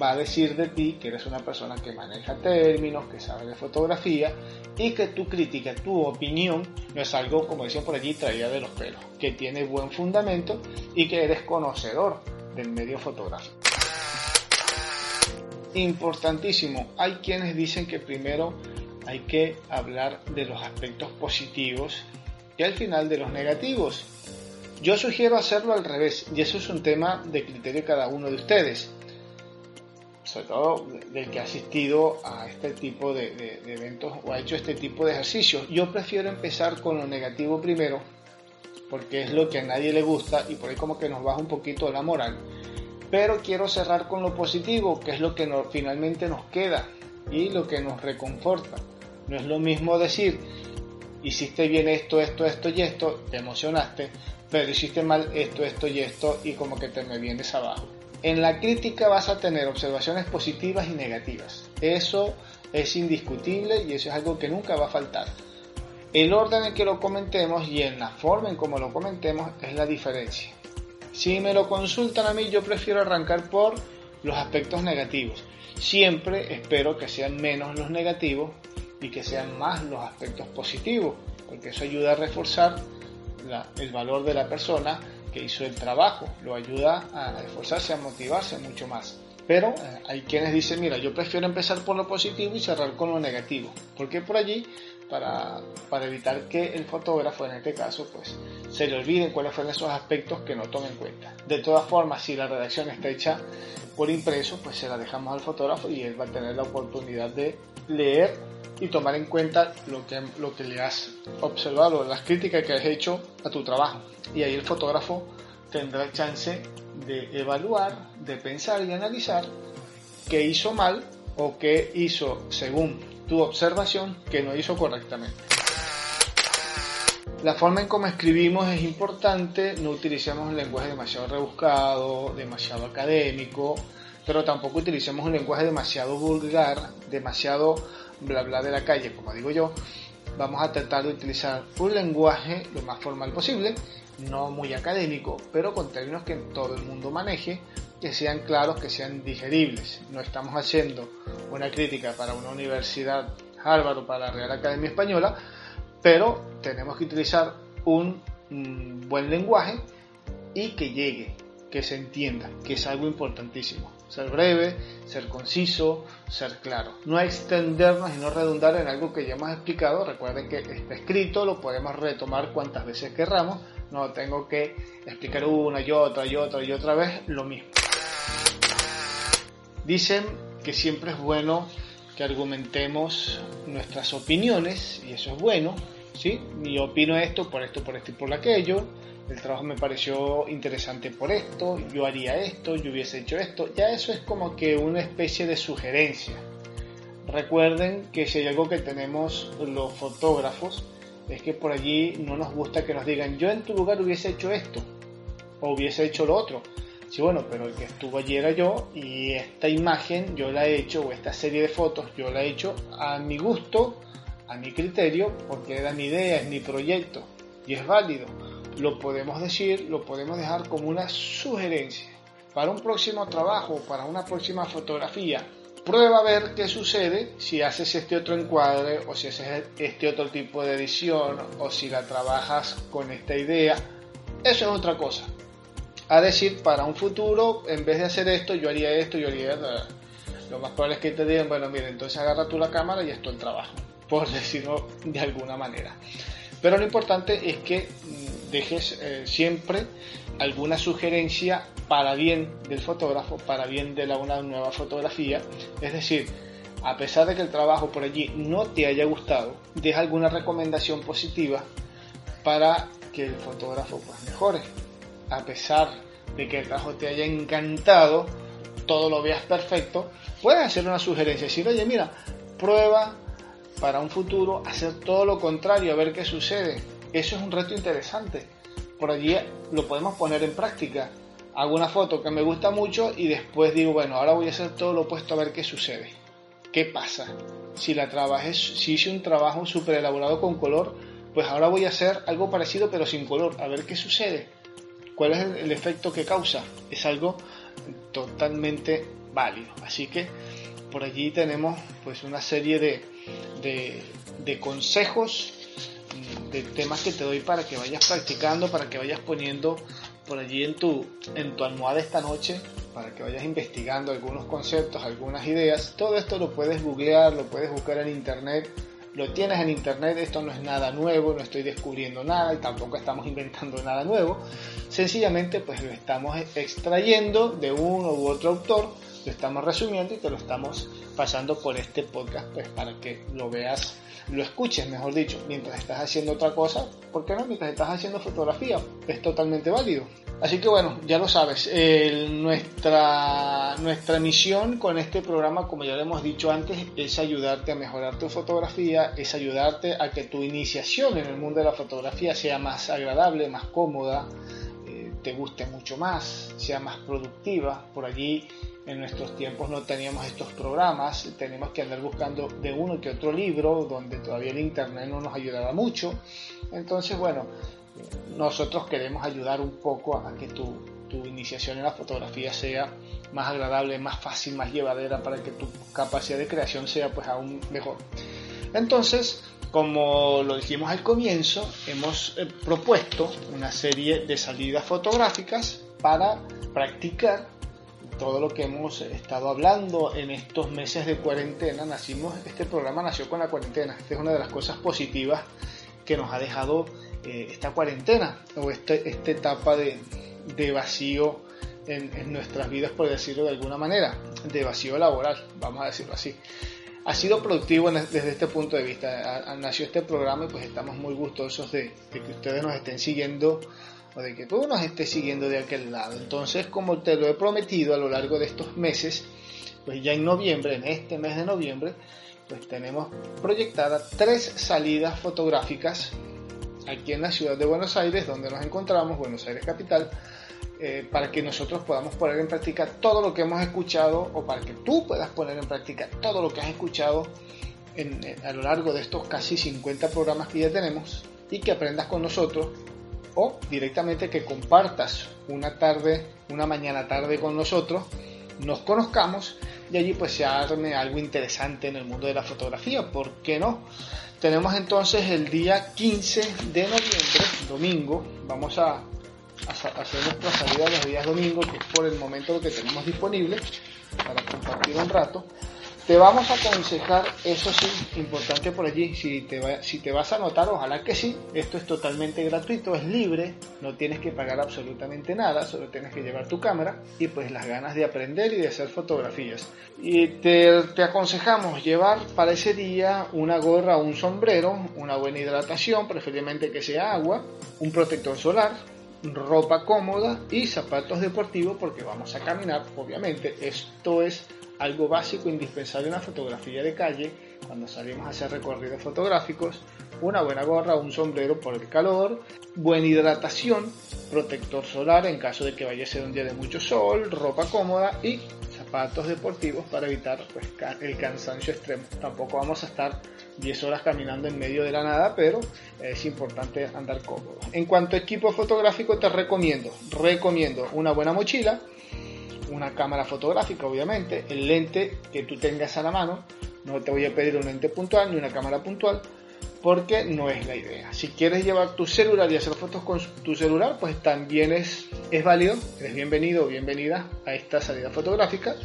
Speaker 1: va a decir de ti que eres una persona que maneja términos, que sabe de fotografía y que tu crítica, tu opinión no es algo, como decían por allí, traída de los pelos, que tiene buen fundamento y que eres conocedor del medio fotográfico. Importantísimo, hay quienes dicen que primero hay que hablar de los aspectos positivos y al final de los negativos. Yo sugiero hacerlo al revés y eso es un tema de criterio de cada uno de ustedes sobre todo del que ha asistido a este tipo de, eventos o ha hecho este tipo de ejercicios. Yo prefiero empezar con lo negativo primero, porque es lo que a nadie le gusta y por ahí como que nos baja un poquito la moral. Pero quiero cerrar con lo positivo, que es lo que finalmente nos queda y lo que nos reconforta. No es lo mismo decir, hiciste bien esto, esto, esto y esto, te emocionaste, pero hiciste mal esto, esto y esto y como que te me vienes abajo. En la crítica vas a tener observaciones positivas y negativas. Eso es indiscutible y eso es algo que nunca va a faltar. El orden en que lo comentemos y en la forma en cómo lo comentemos es la diferencia. Si me lo consultan a mí, yo prefiero arrancar por los aspectos negativos. Siempre espero que sean menos los negativos y que sean más los aspectos positivos, porque eso ayuda a reforzar el valor de la persona que hizo el trabajo, lo ayuda a esforzarse, a motivarse mucho más. Pero eh, hay quienes dicen, mira, yo prefiero empezar por lo positivo y cerrar con lo negativo, porque por allí, para, para evitar que el fotógrafo, en este caso, pues se le olviden cuáles fueron esos aspectos que no tome en cuenta. De todas formas, si la redacción está hecha por impreso, pues se la dejamos al fotógrafo y él va a tener la oportunidad de leer y tomar en cuenta lo que, lo que le has observado, las críticas que has hecho a tu trabajo. Y ahí el fotógrafo tendrá chance de evaluar, de pensar y analizar qué hizo mal o qué hizo, según tu observación, que no hizo correctamente. La forma en cómo escribimos es importante, no utilicemos un lenguaje demasiado rebuscado, demasiado académico, pero tampoco utilicemos un lenguaje demasiado vulgar, demasiado bla bla de la calle, como digo yo. Vamos a tratar de utilizar un lenguaje lo más formal posible, no muy académico, pero con términos que todo el mundo maneje, que sean claros, que sean digeribles. No estamos haciendo una crítica para una universidad Harvard o para la Real Academia Española, pero tenemos que utilizar un buen lenguaje y que llegue, que se entienda, que es algo importantísimo. Ser breve, ser conciso, ser claro. No extendernos y no redundar en algo que ya hemos explicado. Recuerden que está escrito, lo podemos retomar cuantas veces querramos. No tengo que explicar una y otra y otra y otra vez lo mismo. Dicen que siempre es bueno que argumentemos nuestras opiniones y eso es bueno, ¿sí? Yo opino esto por esto, por esto y por aquello. El trabajo me pareció interesante por esto, yo haría esto, yo hubiese hecho esto. Ya eso es como que una especie de sugerencia. Recuerden que si hay algo que tenemos los fotógrafos es que por allí no nos gusta que nos digan yo en tu lugar hubiese hecho esto o hubiese hecho lo otro. Sí, bueno, pero el que estuvo allí era yo y esta imagen yo la he hecho o esta serie de fotos yo la he hecho a mi gusto, a mi criterio, porque era mi idea, es mi proyecto y es válido. Lo podemos decir, lo podemos dejar como una sugerencia para un próximo trabajo, para una próxima fotografía. Prueba a ver qué sucede si haces este otro encuadre o si haces este otro tipo de edición o si la trabajas con esta idea. Eso es otra cosa a decir para un futuro, en vez de hacer esto, yo haría esto, yo haría esto. Lo más probable es que te digan, bueno, mire, entonces agarra tú la cámara y esto el trabajo, por decirlo de alguna manera. Pero lo importante es que mm, dejes eh, siempre alguna sugerencia para bien del fotógrafo, para bien de la, una nueva fotografía. Es decir, a pesar de que el trabajo por allí no te haya gustado, deja alguna recomendación positiva para que el fotógrafo pues, mejore a pesar de que el trabajo te haya encantado, todo lo veas perfecto, puedes hacer una sugerencia, decir, oye, mira, prueba para un futuro hacer todo lo contrario, a ver qué sucede. Eso es un reto interesante. Por allí lo podemos poner en práctica. Hago una foto que me gusta mucho y después digo, bueno, ahora voy a hacer todo lo opuesto a ver qué sucede. ¿Qué pasa? Si la trabajé, si hice un trabajo súper elaborado con color, pues ahora voy a hacer algo parecido pero sin color, a ver qué sucede cuál es el efecto que causa, es algo totalmente válido. Así que por allí tenemos pues una serie de, de, consejos, de temas que te doy para que vayas practicando, para que vayas poniendo por allí en tu, en tu almohada esta noche, para que vayas investigando algunos conceptos, algunas ideas. Todo esto lo puedes googlear, lo puedes buscar en internet lo tienes en internet, esto no es nada nuevo, no estoy descubriendo nada y tampoco estamos inventando nada nuevo, sencillamente pues lo estamos extrayendo de uno u otro autor, lo estamos resumiendo y te lo estamos pasando por este podcast pues para que lo veas, lo escuches mejor dicho, mientras estás haciendo otra cosa, ¿por qué no? Mientras estás haciendo fotografía, es totalmente válido. Así que bueno, ya lo sabes, nuestra, nuestra misión con este programa, como ya lo hemos dicho antes, es ayudarte a mejorar tu fotografía, es ayudarte a que tu iniciación en el mundo de la fotografía sea más agradable, más cómoda, eh, te guste mucho más, sea más productiva. Por allí en nuestros tiempos no teníamos estos programas, tenemos que andar buscando de uno que otro libro, donde todavía el internet no nos ayudaba mucho. Entonces, bueno, nosotros queremos ayudar un poco a que tu, iniciación en la fotografía sea más agradable, más fácil, más llevadera para que tu capacidad de creación sea pues aún mejor. Entonces, como lo dijimos al comienzo, hemos eh, propuesto una serie de salidas fotográficas para practicar todo lo que hemos estado hablando en estos meses de cuarentena. Nacimos, este programa nació con la cuarentena. Esta es una de las cosas positivas que nos ha dejado eh, esta cuarentena o este, esta etapa de, vacío en, nuestras vidas, por decirlo de alguna manera, de vacío laboral, vamos a decirlo así. Ha sido productivo desde este punto de vista. nació este programa y pues estamos muy gustosos de, que ustedes nos estén siguiendo o de que tú nos estés siguiendo de aquel lado. Entonces, como te lo he prometido a lo largo de estos meses, pues ya en noviembre, en este mes de noviembre, pues tenemos proyectadas tres salidas fotográficas aquí en la ciudad de Buenos Aires, donde nos encontramos, Buenos Aires capital, eh, para que nosotros podamos poner en práctica todo lo que hemos escuchado o para que tú puedas poner en práctica todo lo que has escuchado eh, a lo largo de estos casi 50 programas que ya tenemos y que aprendas con nosotros o directamente que compartas una tarde, una mañana tarde con nosotros, nos conozcamos y allí pues se arme algo interesante en el mundo de la fotografía, ¿por qué no? Tenemos entonces el día 15 de noviembre, domingo, vamos a hacer nuestra salida los días domingos, que es por el momento lo que tenemos disponible para compartir un rato. Te vamos a aconsejar, eso sí, importante por allí, si te, vas a anotar, ojalá que sí, esto es totalmente gratuito, es libre, no tienes que pagar absolutamente nada, solo tienes que llevar tu cámara y pues las ganas de aprender y de hacer fotografías. Y te, te aconsejamos llevar para ese día una gorra o un sombrero, una buena hidratación, preferiblemente que sea agua, un protector solar, ropa cómoda y zapatos deportivos porque vamos a caminar, obviamente. Esto es algo básico, indispensable en la fotografía de calle, cuando salimos a hacer recorridos fotográficos, una buena gorra, un sombrero por el calor, buena hidratación, protector solar en caso de que vaya a ser un día de mucho sol, ropa cómoda y zapatos deportivos para evitar pues, el cansancio extremo. Tampoco vamos a estar 10 horas caminando en medio de la nada, pero es importante andar cómodo. En cuanto a equipo fotográfico, te recomiendo, recomiendo una buena mochila, una cámara fotográfica, obviamente, el lente que tú tengas a la mano. No te voy a pedir un lente puntual ni una cámara puntual, porque no es la idea. Si quieres llevar tu celular y hacer fotos con tu celular, pues también es, es válido, eres bienvenido o bienvenida a esta salida fotográfica.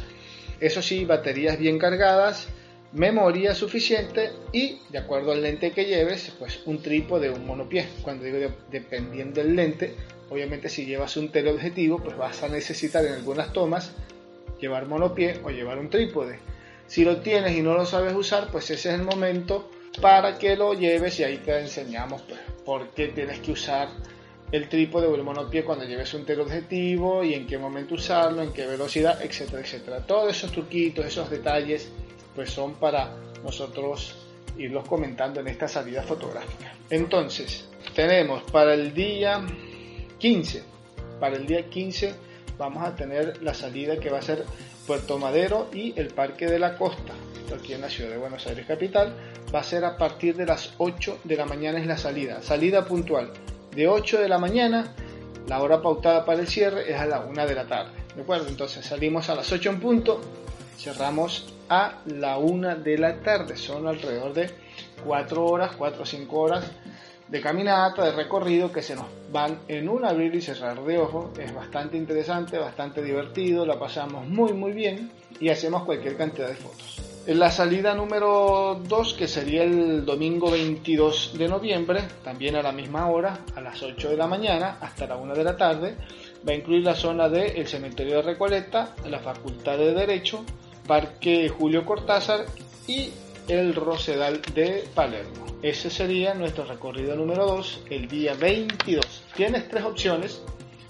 Speaker 1: Eso sí, baterías bien cargadas, memoria suficiente y, de acuerdo al lente que lleves, pues un trípode, un monopié. Cuando digo dependiendo del lente, obviamente si llevas un teleobjetivo, pues vas a necesitar en algunas tomas llevar monopié o llevar un trípode. Si lo tienes y no lo sabes usar, pues ese es el momento para que lo lleves y ahí te enseñamos pues, por qué tienes que usar el trípode o el monopié cuando lleves un teleobjetivo y en qué momento usarlo, en qué velocidad, etcétera, etcétera. Todos esos truquitos, esos detalles pues son para nosotros irlos comentando en esta salida fotográfica. Entonces, tenemos para el día 15, para el día 15 vamos a tener la salida que va a ser Puerto Madero y el Parque de la Costa, aquí en la ciudad de Buenos Aires capital, va a ser a partir de las 8 de la mañana es la salida, salida puntual de 8 de la mañana, la hora pautada para el cierre es a la 1 de la tarde, ¿de acuerdo? Entonces salimos a las 8 en punto, cerramos a la una de la tarde. Son alrededor de 4 horas, 4 o 5 horas de caminata, de recorrido que se nos van en un abrir y cerrar de ojos. Es bastante interesante, bastante divertido, la pasamos muy muy bien y hacemos cualquier cantidad de fotos. En la salida número 2, que sería el domingo 22 de noviembre, también a la misma hora, a las 8 de la mañana hasta la 1 de la tarde, va a incluir la zona del cementerio de Recoleta, la Facultad de Derecho, Parque Julio Cortázar y el Rosedal de Palermo. Ese sería nuestro recorrido número 2, el día 22. Tienes tres opciones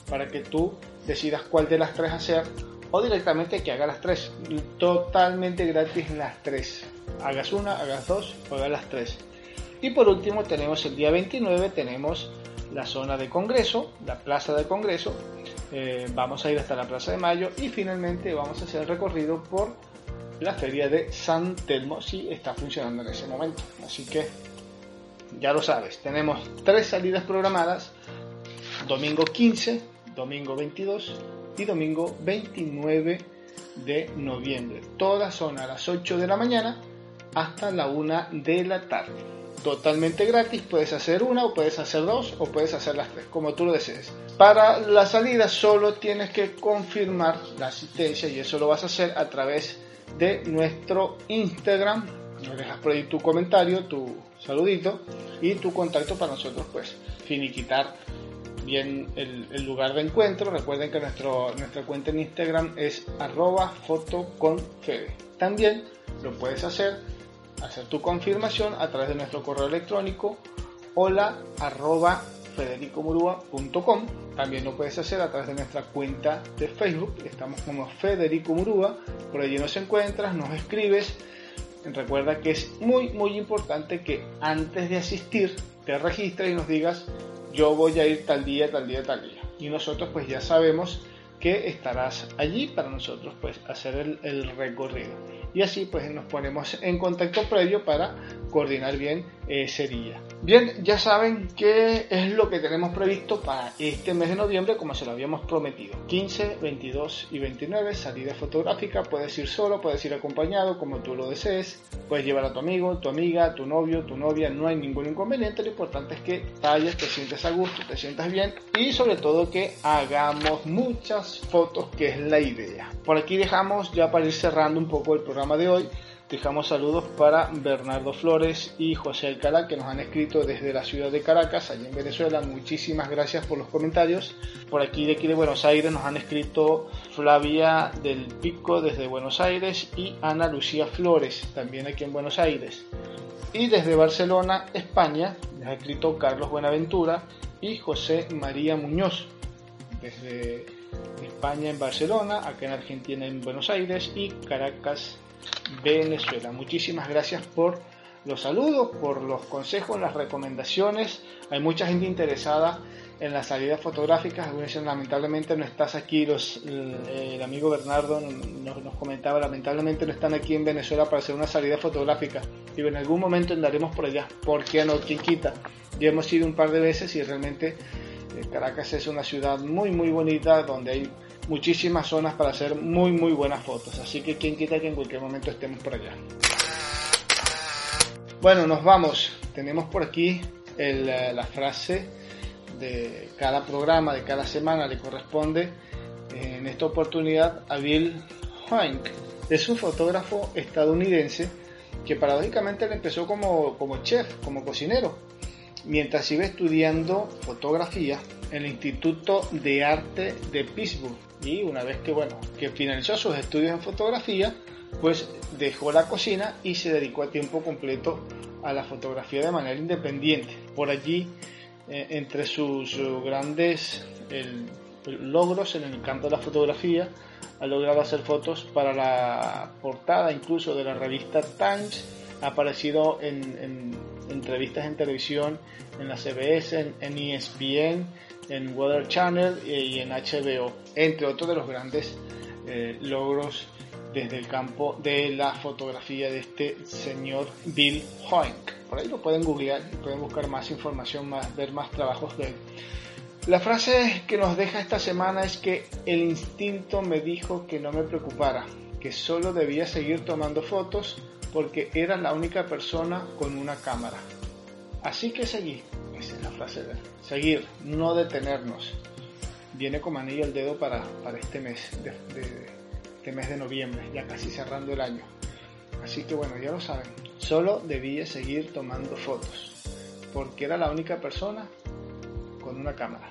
Speaker 1: para que tú decidas cuál de las tres hacer o directamente que haga las tres. Totalmente gratis las tres. Hagas una, hagas dos o hagas las tres. Y por último tenemos el día 29, tenemos la zona de Congreso, la plaza de Congreso. Eh, vamos a ir hasta la Plaza de Mayo y finalmente vamos a hacer el recorrido por la feria de San Telmo si está funcionando en ese momento. Así que ya lo sabes, tenemos tres salidas programadas, domingo 15, domingo 22 y domingo 29 de noviembre. Todas son a las 8 de la mañana hasta la 1 de la tarde totalmente gratis. Puedes hacer una o puedes hacer dos o puedes hacer las tres, como tú lo desees. Para la salida solo tienes que confirmar la asistencia y eso lo vas a hacer a través de nuestro Instagram. Nos dejas por ahí tu comentario, tu saludito y tu contacto para nosotros pues finiquitar bien el, lugar de encuentro. Recuerden que nuestro, nuestra cuenta en Instagram es arroba fotoconfede. También lo puedes hacer hacer tu confirmación a través de nuestro correo electrónico hola arroba federicomurúa.com. También lo puedes hacer a través de nuestra cuenta de Facebook. Estamos como Federico Murúa. Por allí nos encuentras, nos escribes. Recuerda que es muy, muy importante que antes de asistir te registres y nos digas yo voy a ir tal día, tal día, tal día. Y nosotros pues ya sabemos que estarás allí para nosotros pues hacer el, el recorrido y así pues nos ponemos en contacto previo para coordinar bien ese día. Bien, ya saben qué es lo que tenemos previsto para este mes de noviembre como se lo habíamos prometido. 15, 22 y 29 salida fotográfica, puedes ir solo, puedes ir acompañado como tú lo desees, puedes llevar a tu amigo, tu amiga, tu novio, tu novia, no hay ningún inconveniente, lo importante es que vayas, te sientes a gusto, te sientas bien y sobre todo que hagamos muchas fotos que es la idea. Por aquí dejamos ya para ir cerrando un poco el programa de hoy. Dejamos saludos para Bernardo Flores y José Alcalá que nos han escrito desde la ciudad de Caracas, allá en Venezuela. Muchísimas gracias por los comentarios. Por aquí de aquí de Buenos Aires nos han escrito Flavia del Pico desde Buenos Aires y Ana Lucía Flores también aquí en Buenos Aires. Y desde Barcelona, España, nos ha escrito Carlos Buenaventura y José María Muñoz desde España en Barcelona, acá en Argentina en Buenos Aires y Caracas Venezuela. Muchísimas gracias por los saludos, por los consejos, las recomendaciones. Hay mucha gente interesada en las salidas fotográficas. Lamentablemente no estás aquí. Los, el, amigo Bernardo nos, nos, comentaba, lamentablemente no están aquí en Venezuela para hacer una salida fotográfica. Y en algún momento andaremos por allá. ¿Por qué no? ¿Quién quita? Ya hemos ido un par de veces y realmente eh, Caracas es una ciudad muy, muy bonita donde hay muchísimas zonas para hacer muy muy buenas fotos. Así que quien quita que en cualquier momento estemos por allá. Bueno, nos vamos. Tenemos por aquí el, eh, la frase de cada programa, de cada semana, le corresponde en esta oportunidad a Bill Hoink. Es un fotógrafo estadounidense que paradójicamente empezó como, como chef, como cocinero, mientras iba estudiando fotografía en el Instituto de Arte de Pittsburgh y una vez que bueno que finalizó sus estudios en fotografía pues dejó la cocina y se dedicó a tiempo completo a la fotografía de manera independiente. Por allí eh, entre sus grandes logros en el campo de la fotografía ha logrado hacer fotos para la portada incluso de la revista Times ha aparecido en, entrevistas en televisión en la CBS, en, en ESPN en Weather Channel y en HBO, entre otros de los grandes eh, logros desde el campo de la fotografía de este señor Bill Hoink. Por ahí lo pueden googlear pueden buscar más información, más, ver más trabajos de él. La frase que nos deja esta semana es que el instinto me dijo que no me preocupara, que solo debía seguir tomando fotos porque era la única persona con una cámara. Así que seguí, Seguir, no detenernos. Viene como anillo el dedo para, para este mes, de, este mes de noviembre, ya casi cerrando el año. Así que bueno, ya lo saben. Solo debía seguir tomando fotos, porque era la única persona con una cámara.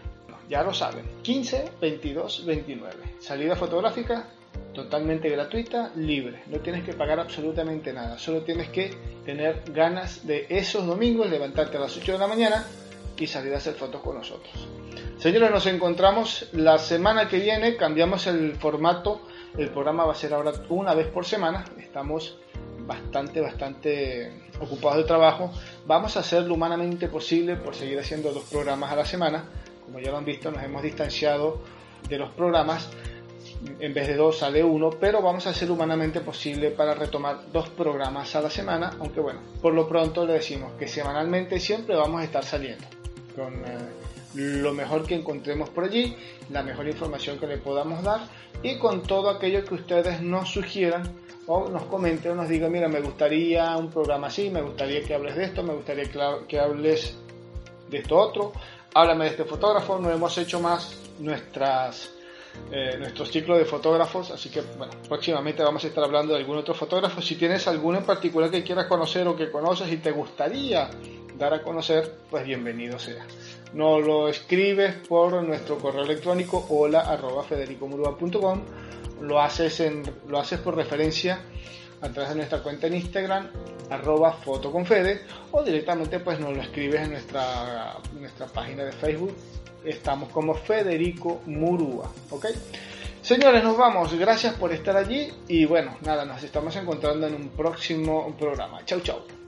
Speaker 1: ya lo saben. 15, 22, 29. Salida fotográfica totalmente gratuita, libre. No tienes que pagar absolutamente nada. Solo tienes que tener ganas de esos domingos, levantarte a las 8 de la mañana y salir a hacer fotos con nosotros. Señores, nos encontramos la semana que viene. Cambiamos el formato. El programa va a ser ahora una vez por semana. Estamos bastante, bastante ocupados de trabajo. Vamos a hacer lo humanamente posible por seguir haciendo dos programas a la semana. Como ya lo han visto, nos hemos distanciado de los programas en vez de dos sale uno, pero vamos a hacer humanamente posible para retomar dos programas a la semana, aunque bueno, por lo pronto le decimos que semanalmente siempre vamos a estar saliendo con eh, lo mejor que encontremos por allí, la mejor información que le podamos dar y con todo aquello que ustedes nos sugieran o nos comenten o nos digan, mira, me gustaría un programa así, me gustaría que hables de esto, me gustaría que hables de esto otro, háblame de este fotógrafo, no hemos hecho más nuestras eh, nuestro ciclo de fotógrafos, así que bueno, próximamente vamos a estar hablando de algún otro fotógrafo. Si tienes alguno en particular que quieras conocer o que conoces y te gustaría dar a conocer, pues bienvenido sea. Nos lo escribes por nuestro correo electrónico hola arroba federicomurua.com, lo haces, en, lo haces por referencia a través de nuestra cuenta en Instagram, arroba fotoconfede, o directamente pues nos lo escribes en nuestra, nuestra página de Facebook. Estamos como Federico Murúa, ¿ok? Señores, nos vamos. Gracias por estar allí y bueno, nada, nos estamos encontrando en un próximo programa. Chau, chau.